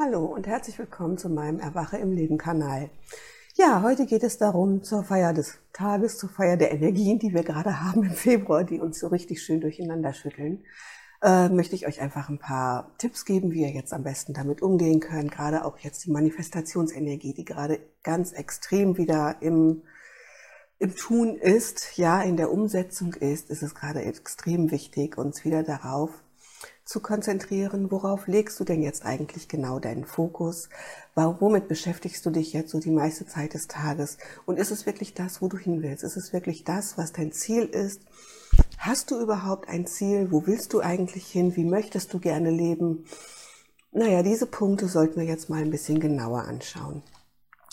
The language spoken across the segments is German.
Hallo und herzlich willkommen zu meinem Erwache im Leben Kanal. Ja, heute geht es darum, zur Feier des Tages, zur Feier der Energien, die wir gerade haben im Februar, die uns so richtig schön durcheinander schütteln, äh, möchte ich euch einfach ein paar Tipps geben, wie ihr jetzt am besten damit umgehen könnt. Gerade auch jetzt die Manifestationsenergie, die gerade ganz extrem wieder im, im Tun ist, ja, in der Umsetzung ist, ist es gerade extrem wichtig, uns wieder darauf zu konzentrieren, worauf legst du denn jetzt eigentlich genau deinen Fokus? Womit beschäftigst du dich jetzt so die meiste Zeit des Tages? Und ist es wirklich das, wo du hin willst? Ist es wirklich das, was dein Ziel ist? Hast du überhaupt ein Ziel? Wo willst du eigentlich hin? Wie möchtest du gerne leben? Naja, diese Punkte sollten wir jetzt mal ein bisschen genauer anschauen.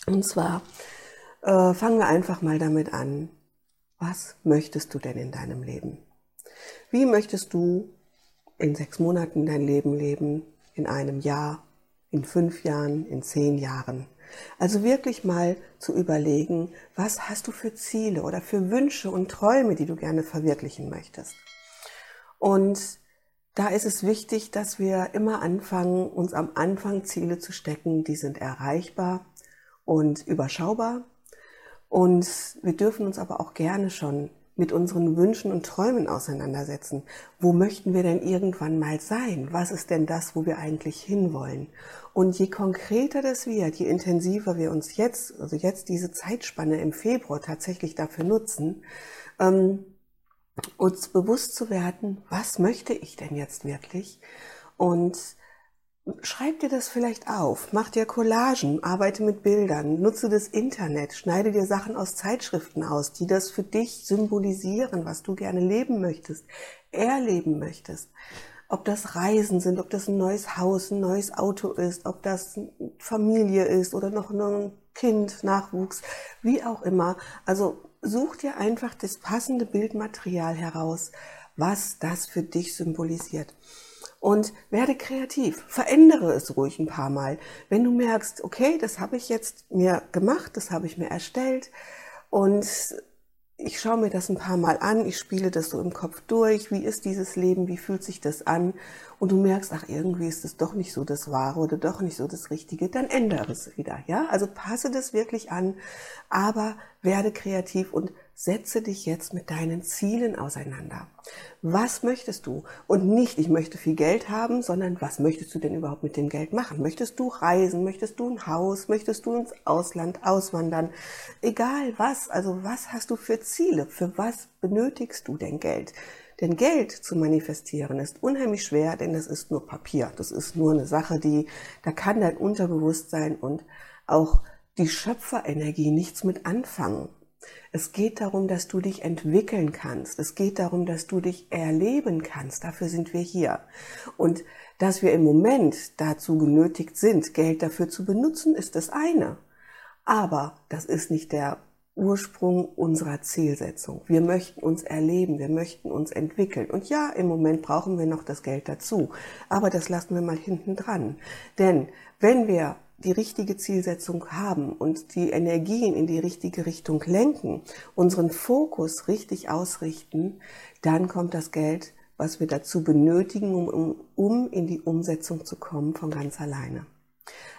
Und zwar äh, fangen wir einfach mal damit an. Was möchtest du denn in deinem Leben? Wie möchtest du in sechs Monaten dein Leben leben, in einem Jahr, in fünf Jahren, in zehn Jahren. Also wirklich mal zu überlegen, was hast du für Ziele oder für Wünsche und Träume, die du gerne verwirklichen möchtest. Und da ist es wichtig, dass wir immer anfangen, uns am Anfang Ziele zu stecken, die sind erreichbar und überschaubar. Und wir dürfen uns aber auch gerne schon mit unseren Wünschen und Träumen auseinandersetzen. Wo möchten wir denn irgendwann mal sein? Was ist denn das, wo wir eigentlich hinwollen? Und je konkreter das wird, je intensiver wir uns jetzt, also jetzt diese Zeitspanne im Februar tatsächlich dafür nutzen, ähm, uns bewusst zu werden, was möchte ich denn jetzt wirklich? Und Schreib dir das vielleicht auf, mach dir Collagen, arbeite mit Bildern, nutze das Internet, schneide dir Sachen aus Zeitschriften aus, die das für dich symbolisieren, was du gerne leben möchtest, erleben möchtest. Ob das Reisen sind, ob das ein neues Haus, ein neues Auto ist, ob das Familie ist oder noch ein Kind, Nachwuchs, wie auch immer. Also such dir einfach das passende Bildmaterial heraus, was das für dich symbolisiert und werde kreativ. Verändere es ruhig ein paar Mal. Wenn du merkst, okay, das habe ich jetzt mir gemacht, das habe ich mir erstellt und ich schaue mir das ein paar Mal an, ich spiele das so im Kopf durch, wie ist dieses Leben, wie fühlt sich das an und du merkst, ach irgendwie ist es doch nicht so das Wahre oder doch nicht so das Richtige, dann ändere es wieder, ja? Also passe das wirklich an, aber werde kreativ und setze dich jetzt mit deinen Zielen auseinander. Was möchtest du? Und nicht, ich möchte viel Geld haben, sondern was möchtest du denn überhaupt mit dem Geld machen? Möchtest du reisen? Möchtest du ein Haus? Möchtest du ins Ausland auswandern? Egal was, also was hast du für Ziele? Für was benötigst du denn Geld? Denn Geld zu manifestieren ist unheimlich schwer, denn das ist nur Papier. Das ist nur eine Sache, die, da kann dein Unterbewusstsein und auch die Schöpferenergie nichts mit anfangen. Es geht darum, dass du dich entwickeln kannst. Es geht darum, dass du dich erleben kannst. Dafür sind wir hier. Und dass wir im Moment dazu genötigt sind, Geld dafür zu benutzen, ist das eine. Aber das ist nicht der Ursprung unserer Zielsetzung. Wir möchten uns erleben, wir möchten uns entwickeln. Und ja, im Moment brauchen wir noch das Geld dazu. Aber das lassen wir mal hinten dran. Denn wenn wir die richtige Zielsetzung haben und die Energien in die richtige Richtung lenken, unseren Fokus richtig ausrichten, dann kommt das Geld, was wir dazu benötigen, um, um, in die Umsetzung zu kommen, von ganz alleine.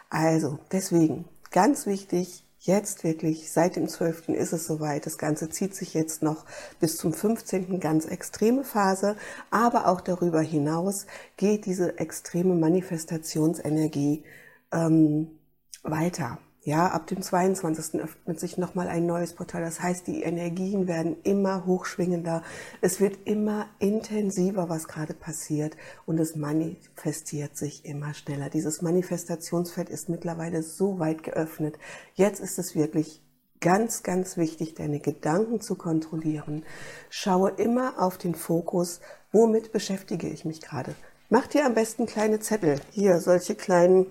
Also, deswegen, ganz wichtig, jetzt wirklich, seit dem 12. ist es soweit. Das Ganze zieht sich jetzt noch bis zum 15. ganz extreme Phase. Aber auch darüber hinaus geht diese extreme Manifestationsenergie ähm, weiter. Ja, ab dem 22. öffnet sich nochmal ein neues Portal. Das heißt, die Energien werden immer hochschwingender. Es wird immer intensiver, was gerade passiert. Und es manifestiert sich immer schneller. Dieses Manifestationsfeld ist mittlerweile so weit geöffnet. Jetzt ist es wirklich ganz, ganz wichtig, deine Gedanken zu kontrollieren. Schaue immer auf den Fokus. Womit beschäftige ich mich gerade? Mach dir am besten kleine Zettel. Hier, solche kleinen,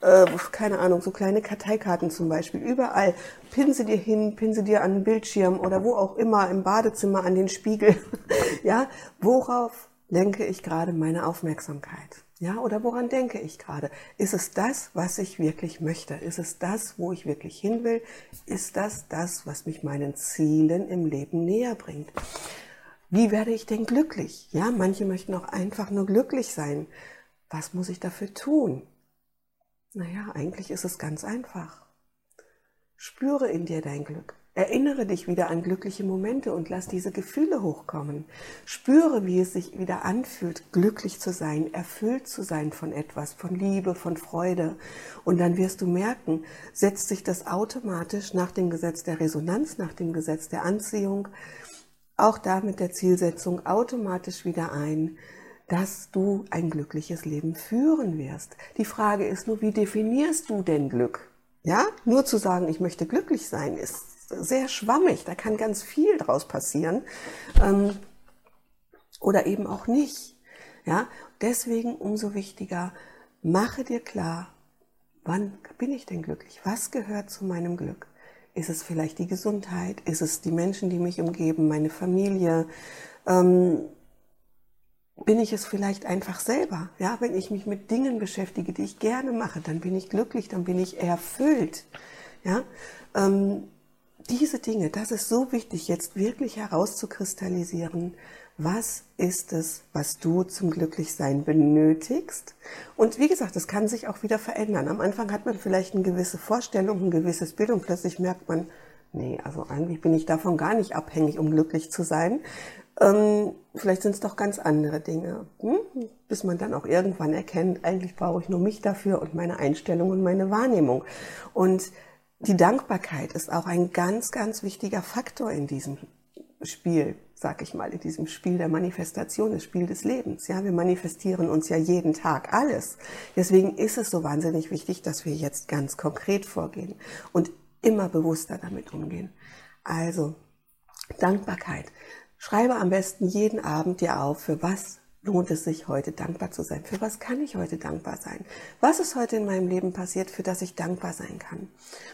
äh, keine Ahnung, so kleine Karteikarten zum Beispiel. Überall. Pin sie dir hin, pin sie dir an den Bildschirm oder wo auch immer, im Badezimmer an den Spiegel. ja, worauf lenke ich gerade meine Aufmerksamkeit? Ja, oder woran denke ich gerade? Ist es das, was ich wirklich möchte? Ist es das, wo ich wirklich hin will? Ist das das, was mich meinen Zielen im Leben näher bringt? Wie werde ich denn glücklich? Ja, manche möchten auch einfach nur glücklich sein. Was muss ich dafür tun? Naja, eigentlich ist es ganz einfach. Spüre in dir dein Glück. Erinnere dich wieder an glückliche Momente und lass diese Gefühle hochkommen. Spüre, wie es sich wieder anfühlt, glücklich zu sein, erfüllt zu sein von etwas, von Liebe, von Freude. Und dann wirst du merken, setzt sich das automatisch nach dem Gesetz der Resonanz, nach dem Gesetz der Anziehung, auch da mit der Zielsetzung automatisch wieder ein, dass du ein glückliches Leben führen wirst. Die Frage ist nur, wie definierst du denn Glück? Ja, nur zu sagen, ich möchte glücklich sein, ist sehr schwammig, da kann ganz viel draus passieren. Ähm, oder eben auch nicht. Ja, deswegen umso wichtiger, mache dir klar, wann bin ich denn glücklich? Was gehört zu meinem Glück? Ist es vielleicht die Gesundheit? Ist es die Menschen, die mich umgeben, meine Familie? Ähm, bin ich es vielleicht einfach selber? Ja, wenn ich mich mit Dingen beschäftige, die ich gerne mache, dann bin ich glücklich, dann bin ich erfüllt. Ja, ähm, diese Dinge, das ist so wichtig, jetzt wirklich herauszukristallisieren, was ist es, was du zum Glücklichsein benötigst? Und wie gesagt, das kann sich auch wieder verändern. Am Anfang hat man vielleicht eine gewisse Vorstellung, ein gewisses Bild und plötzlich merkt man, nee, also eigentlich bin ich davon gar nicht abhängig, um glücklich zu sein. Ähm, vielleicht sind es doch ganz andere Dinge, hm? bis man dann auch irgendwann erkennt, eigentlich brauche ich nur mich dafür und meine Einstellung und meine Wahrnehmung. Und die Dankbarkeit ist auch ein ganz, ganz wichtiger Faktor in diesem Spiel, sag ich mal, in diesem Spiel der Manifestation, das Spiel des Lebens. Ja, wir manifestieren uns ja jeden Tag alles. Deswegen ist es so wahnsinnig wichtig, dass wir jetzt ganz konkret vorgehen und immer bewusster damit umgehen. Also, Dankbarkeit. Schreibe am besten jeden Abend dir auf, für was lohnt es sich heute dankbar zu sein? Für was kann ich heute dankbar sein? Was ist heute in meinem Leben passiert, für das ich dankbar sein kann?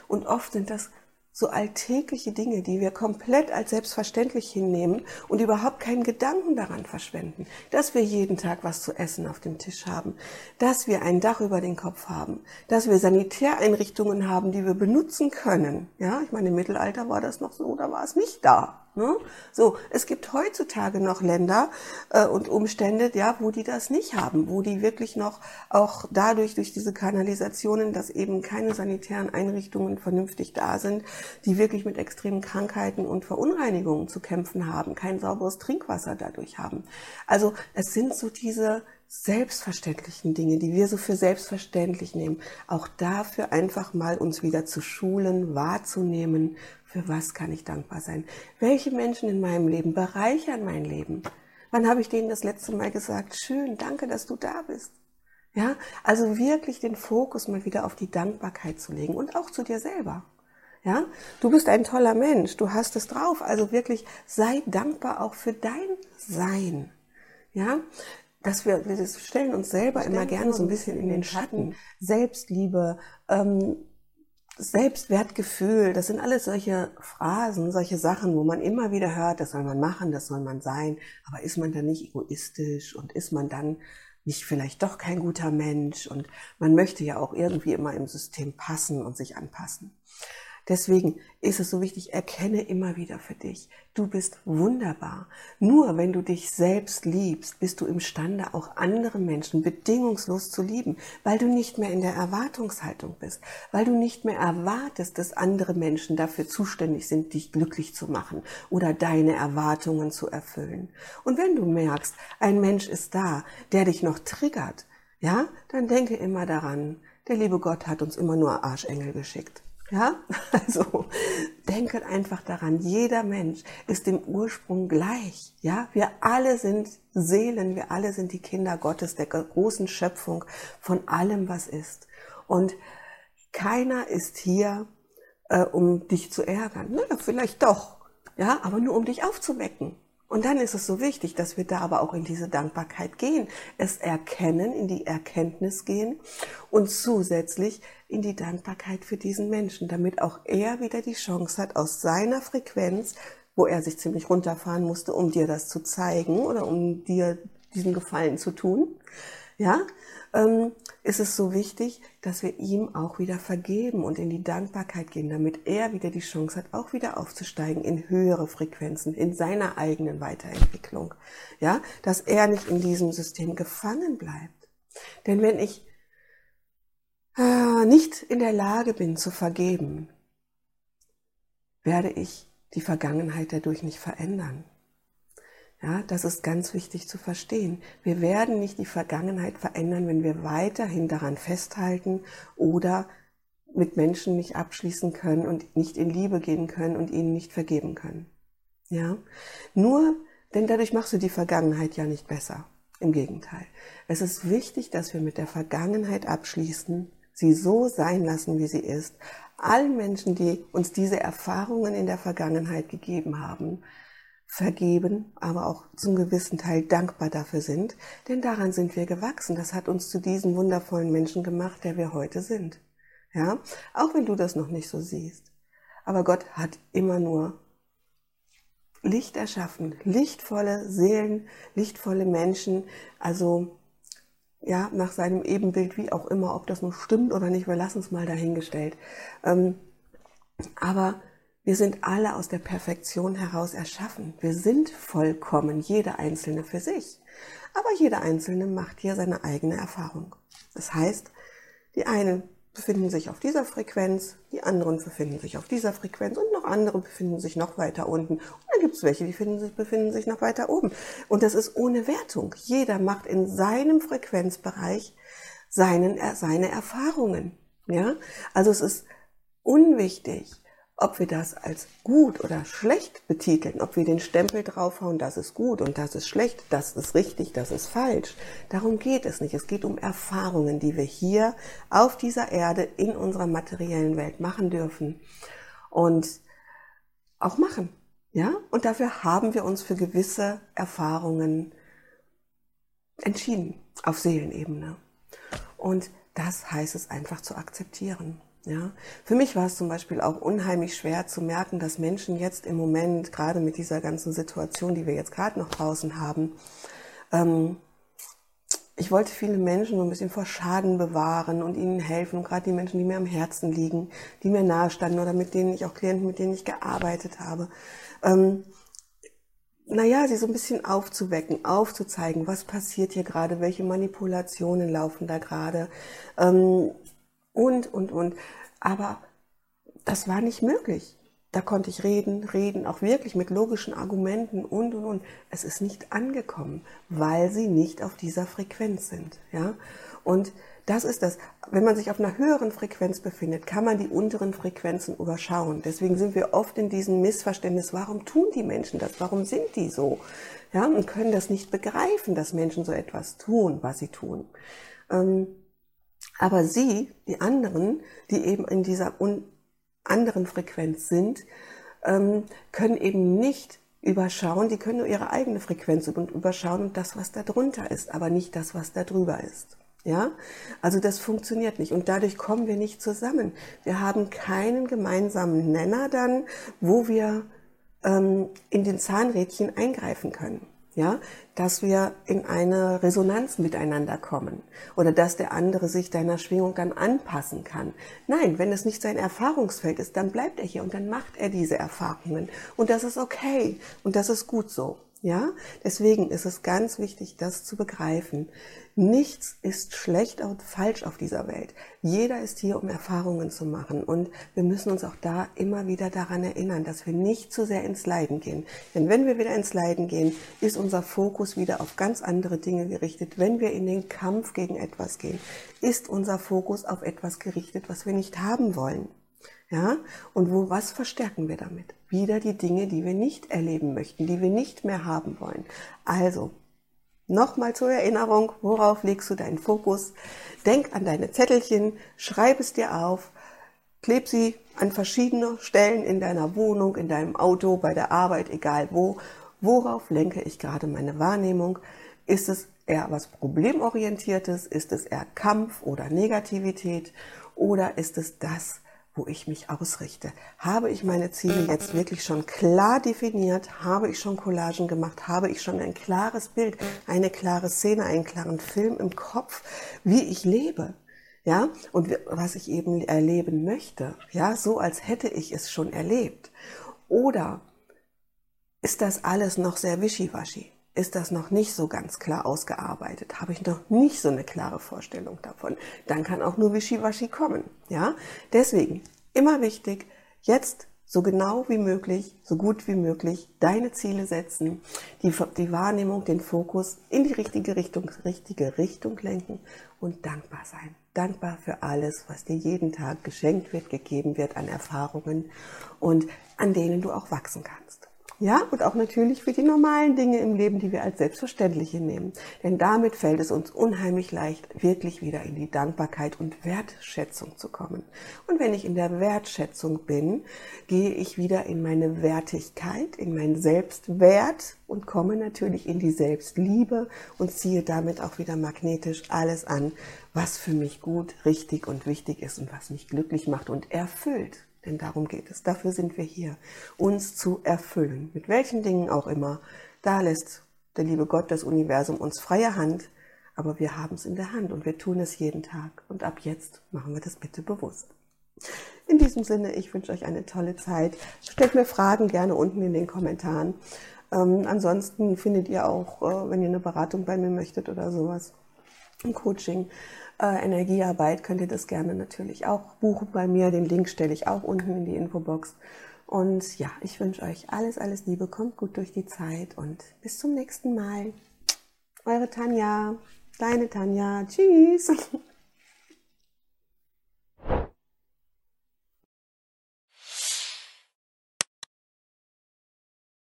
Und oft sind das so alltägliche Dinge, die wir komplett als selbstverständlich hinnehmen und überhaupt keinen Gedanken daran verschwenden, dass wir jeden Tag was zu essen auf dem Tisch haben, dass wir ein Dach über den Kopf haben, dass wir Sanitäreinrichtungen haben, die wir benutzen können. Ja, ich meine, im Mittelalter war das noch so, da war es nicht da. Ne? So, es gibt heutzutage noch Länder äh, und Umstände, ja, wo die das nicht haben, wo die wirklich noch auch dadurch durch diese Kanalisationen, dass eben keine sanitären Einrichtungen vernünftig da sind, die wirklich mit extremen Krankheiten und Verunreinigungen zu kämpfen haben, kein sauberes Trinkwasser dadurch haben. Also es sind so diese selbstverständlichen Dinge, die wir so für selbstverständlich nehmen, auch dafür einfach mal uns wieder zu schulen, wahrzunehmen, für was kann ich dankbar sein? Welche Menschen in meinem Leben bereichern mein Leben? Wann habe ich denen das letzte Mal gesagt, schön, danke, dass du da bist? Ja, also wirklich den Fokus mal wieder auf die Dankbarkeit zu legen und auch zu dir selber. Ja, du bist ein toller Mensch, du hast es drauf, also wirklich sei dankbar auch für dein Sein. Ja, dass wir, wir stellen uns selber stellen immer gerne so ein bisschen in den Schatten. Selbstliebe, ähm, Selbstwertgefühl, das sind alles solche Phrasen, solche Sachen, wo man immer wieder hört, das soll man machen, das soll man sein, aber ist man dann nicht egoistisch und ist man dann nicht vielleicht doch kein guter Mensch und man möchte ja auch irgendwie immer im System passen und sich anpassen. Deswegen ist es so wichtig, erkenne immer wieder für dich, du bist wunderbar. Nur wenn du dich selbst liebst, bist du imstande, auch andere Menschen bedingungslos zu lieben, weil du nicht mehr in der Erwartungshaltung bist, weil du nicht mehr erwartest, dass andere Menschen dafür zuständig sind, dich glücklich zu machen oder deine Erwartungen zu erfüllen. Und wenn du merkst, ein Mensch ist da, der dich noch triggert, ja, dann denke immer daran, der liebe Gott hat uns immer nur Arschengel geschickt. Ja, also denket einfach daran, jeder Mensch ist im Ursprung gleich. Ja, wir alle sind Seelen, wir alle sind die Kinder Gottes, der großen Schöpfung von allem, was ist. Und keiner ist hier, äh, um dich zu ärgern. Na, vielleicht doch, ja, aber nur um dich aufzuwecken. Und dann ist es so wichtig, dass wir da aber auch in diese Dankbarkeit gehen, es erkennen, in die Erkenntnis gehen und zusätzlich in die Dankbarkeit für diesen Menschen, damit auch er wieder die Chance hat, aus seiner Frequenz, wo er sich ziemlich runterfahren musste, um dir das zu zeigen oder um dir diesen Gefallen zu tun, ja, ähm, ist es so wichtig, dass wir ihm auch wieder vergeben und in die Dankbarkeit gehen, damit er wieder die Chance hat, auch wieder aufzusteigen in höhere Frequenzen, in seiner eigenen Weiterentwicklung. Ja, dass er nicht in diesem System gefangen bleibt. Denn wenn ich äh, nicht in der Lage bin zu vergeben, werde ich die Vergangenheit dadurch nicht verändern. Ja, das ist ganz wichtig zu verstehen. Wir werden nicht die Vergangenheit verändern, wenn wir weiterhin daran festhalten oder mit Menschen nicht abschließen können und nicht in Liebe gehen können und ihnen nicht vergeben können. Ja, nur, denn dadurch machst du die Vergangenheit ja nicht besser. Im Gegenteil. Es ist wichtig, dass wir mit der Vergangenheit abschließen, sie so sein lassen, wie sie ist. Allen Menschen, die uns diese Erfahrungen in der Vergangenheit gegeben haben, vergeben, aber auch zum gewissen Teil dankbar dafür sind, denn daran sind wir gewachsen. Das hat uns zu diesen wundervollen Menschen gemacht, der wir heute sind. Ja, auch wenn du das noch nicht so siehst. Aber Gott hat immer nur Licht erschaffen, lichtvolle Seelen, lichtvolle Menschen, also ja, nach seinem Ebenbild, wie auch immer, ob das nun stimmt oder nicht, wir lassen es mal dahingestellt. Ähm, aber wir sind alle aus der Perfektion heraus erschaffen. Wir sind vollkommen, jeder Einzelne für sich. Aber jeder Einzelne macht hier seine eigene Erfahrung. Das heißt, die eine befinden sich auf dieser Frequenz, die anderen befinden sich auf dieser Frequenz und noch andere befinden sich noch weiter unten. Und dann gibt es welche, die befinden sich, befinden sich noch weiter oben. Und das ist ohne Wertung. Jeder macht in seinem Frequenzbereich seinen, seine Erfahrungen. Ja? Also es ist unwichtig, ob wir das als gut oder schlecht betiteln, ob wir den Stempel draufhauen, das ist gut und das ist schlecht, das ist richtig, das ist falsch. Darum geht es nicht. Es geht um Erfahrungen, die wir hier auf dieser Erde in unserer materiellen Welt machen dürfen und auch machen. Ja? Und dafür haben wir uns für gewisse Erfahrungen entschieden auf Seelenebene. Und das heißt es einfach zu akzeptieren. Ja, für mich war es zum Beispiel auch unheimlich schwer zu merken, dass Menschen jetzt im Moment, gerade mit dieser ganzen Situation, die wir jetzt gerade noch draußen haben, ähm, ich wollte viele Menschen so ein bisschen vor Schaden bewahren und ihnen helfen, und gerade die Menschen, die mir am Herzen liegen, die mir nahestanden oder mit denen ich auch Klienten, mit denen ich gearbeitet habe. Ähm, naja, sie so ein bisschen aufzuwecken, aufzuzeigen, was passiert hier gerade, welche Manipulationen laufen da gerade. Ähm, und, und, und. Aber das war nicht möglich. Da konnte ich reden, reden, auch wirklich mit logischen Argumenten und, und, und. Es ist nicht angekommen, weil sie nicht auf dieser Frequenz sind, ja. Und das ist das. Wenn man sich auf einer höheren Frequenz befindet, kann man die unteren Frequenzen überschauen. Deswegen sind wir oft in diesem Missverständnis, warum tun die Menschen das? Warum sind die so? Ja, und können das nicht begreifen, dass Menschen so etwas tun, was sie tun. Ähm, aber sie, die anderen, die eben in dieser anderen Frequenz sind, ähm, können eben nicht überschauen, die können nur ihre eigene Frequenz überschauen und das, was da drunter ist, aber nicht das, was da drüber ist. Ja, also das funktioniert nicht und dadurch kommen wir nicht zusammen. Wir haben keinen gemeinsamen Nenner dann, wo wir ähm, in den Zahnrädchen eingreifen können ja, dass wir in eine Resonanz miteinander kommen oder dass der andere sich deiner Schwingung dann anpassen kann. Nein, wenn es nicht sein Erfahrungsfeld ist, dann bleibt er hier und dann macht er diese Erfahrungen und das ist okay und das ist gut so. Ja, deswegen ist es ganz wichtig, das zu begreifen. Nichts ist schlecht und falsch auf dieser Welt. Jeder ist hier, um Erfahrungen zu machen. Und wir müssen uns auch da immer wieder daran erinnern, dass wir nicht zu sehr ins Leiden gehen. Denn wenn wir wieder ins Leiden gehen, ist unser Fokus wieder auf ganz andere Dinge gerichtet. Wenn wir in den Kampf gegen etwas gehen, ist unser Fokus auf etwas gerichtet, was wir nicht haben wollen. Ja? Und wo, was verstärken wir damit? Wieder die Dinge, die wir nicht erleben möchten, die wir nicht mehr haben wollen. Also, nochmal zur Erinnerung, worauf legst du deinen Fokus? Denk an deine Zettelchen, schreib es dir auf, kleb sie an verschiedene Stellen in deiner Wohnung, in deinem Auto, bei der Arbeit, egal wo. Worauf lenke ich gerade meine Wahrnehmung? Ist es eher was Problemorientiertes? Ist es eher Kampf oder Negativität? Oder ist es das, wo ich mich ausrichte. Habe ich meine Ziele jetzt wirklich schon klar definiert? Habe ich schon Collagen gemacht? Habe ich schon ein klares Bild, eine klare Szene, einen klaren Film im Kopf, wie ich lebe? Ja, und was ich eben erleben möchte. Ja, so als hätte ich es schon erlebt. Oder ist das alles noch sehr wischiwaschi? Ist das noch nicht so ganz klar ausgearbeitet, habe ich noch nicht so eine klare Vorstellung davon, dann kann auch nur Wischiwaschi kommen. Ja, deswegen immer wichtig, jetzt so genau wie möglich, so gut wie möglich deine Ziele setzen, die, die Wahrnehmung, den Fokus in die richtige Richtung, richtige Richtung lenken und dankbar sein. Dankbar für alles, was dir jeden Tag geschenkt wird, gegeben wird an Erfahrungen und an denen du auch wachsen kannst. Ja, und auch natürlich für die normalen Dinge im Leben, die wir als selbstverständliche nehmen. Denn damit fällt es uns unheimlich leicht, wirklich wieder in die Dankbarkeit und Wertschätzung zu kommen. Und wenn ich in der Wertschätzung bin, gehe ich wieder in meine Wertigkeit, in meinen Selbstwert und komme natürlich in die Selbstliebe und ziehe damit auch wieder magnetisch alles an, was für mich gut, richtig und wichtig ist und was mich glücklich macht und erfüllt. Denn darum geht es. Dafür sind wir hier, uns zu erfüllen. Mit welchen Dingen auch immer. Da lässt der liebe Gott, das Universum uns freie Hand. Aber wir haben es in der Hand und wir tun es jeden Tag. Und ab jetzt machen wir das bitte bewusst. In diesem Sinne, ich wünsche euch eine tolle Zeit. Stellt mir Fragen gerne unten in den Kommentaren. Ähm, ansonsten findet ihr auch, äh, wenn ihr eine Beratung bei mir möchtet oder sowas, ein Coaching, äh, Energiearbeit, könnt ihr das gerne natürlich auch buchen bei mir. Den Link stelle ich auch unten in die Infobox. Und ja, ich wünsche euch alles, alles Liebe, kommt gut durch die Zeit und bis zum nächsten Mal. Eure Tanja, deine Tanja. Tschüss.